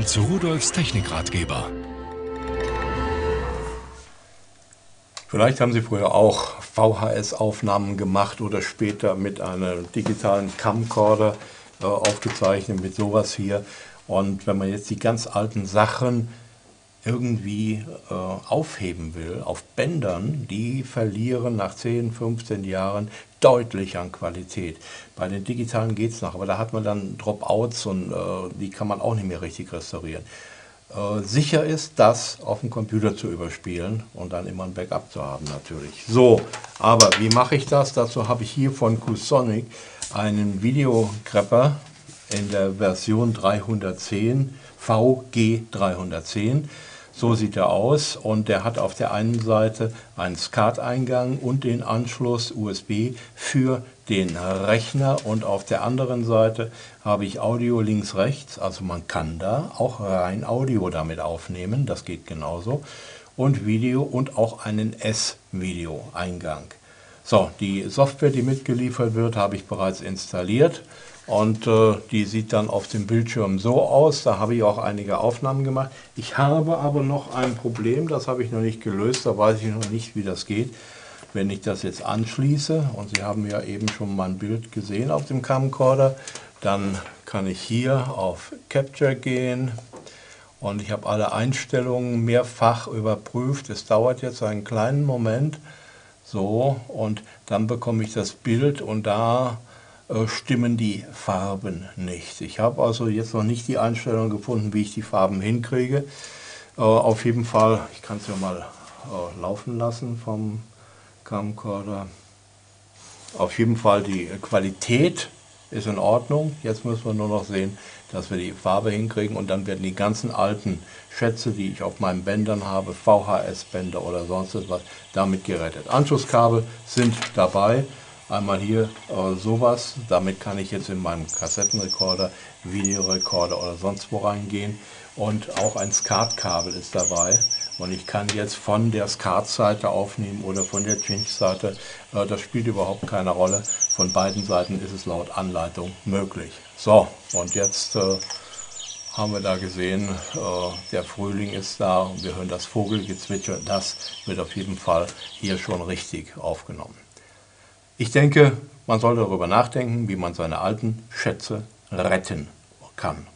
Willkommen zu Rudolfs Technikratgeber. Vielleicht haben Sie früher auch VHS-Aufnahmen gemacht oder später mit einem digitalen Camcorder äh, aufgezeichnet, mit sowas hier. Und wenn man jetzt die ganz alten Sachen irgendwie äh, aufheben will auf Bändern, die verlieren nach 10, 15 Jahren deutlich an Qualität. Bei den digitalen geht es noch, aber da hat man dann Dropouts und äh, die kann man auch nicht mehr richtig restaurieren. Äh, sicher ist, das auf dem Computer zu überspielen und dann immer ein Backup zu haben natürlich. So, aber wie mache ich das? Dazu habe ich hier von QSonic einen Videogrepper in der Version 310, VG310. So sieht er aus. Und der hat auf der einen Seite einen SCART-Eingang und den Anschluss USB für den Rechner. Und auf der anderen Seite habe ich Audio links rechts, also man kann da auch rein Audio damit aufnehmen, das geht genauso. Und Video und auch einen S-Video-Eingang. So, die Software, die mitgeliefert wird, habe ich bereits installiert. Und äh, die sieht dann auf dem Bildschirm so aus. Da habe ich auch einige Aufnahmen gemacht. Ich habe aber noch ein Problem, das habe ich noch nicht gelöst. Da weiß ich noch nicht, wie das geht. Wenn ich das jetzt anschließe, und Sie haben ja eben schon mein Bild gesehen auf dem Camcorder, dann kann ich hier auf Capture gehen und ich habe alle Einstellungen mehrfach überprüft. Es dauert jetzt einen kleinen Moment. So, und dann bekomme ich das Bild und da äh, stimmen die Farben nicht. Ich habe also jetzt noch nicht die Einstellung gefunden, wie ich die Farben hinkriege. Äh, auf jeden Fall, ich kann es ja mal äh, laufen lassen vom Camcorder. Auf jeden Fall die Qualität ist in Ordnung. Jetzt müssen wir nur noch sehen, dass wir die Farbe hinkriegen und dann werden die ganzen alten Schätze, die ich auf meinen Bändern habe, VHS-Bänder oder sonst etwas, damit gerettet. Anschlusskabel sind dabei. Einmal hier äh, sowas, damit kann ich jetzt in meinem Kassettenrekorder, Videorekorder oder sonst wo reingehen. Und auch ein SCART-Kabel ist dabei. Und ich kann jetzt von der SCART-Seite aufnehmen oder von der Cinch-Seite. Äh, das spielt überhaupt keine Rolle. Von beiden Seiten ist es laut Anleitung möglich. So, und jetzt äh, haben wir da gesehen, äh, der Frühling ist da und wir hören das Vogelgezwitscher. Das wird auf jeden Fall hier schon richtig aufgenommen. Ich denke, man soll darüber nachdenken, wie man seine alten Schätze retten kann.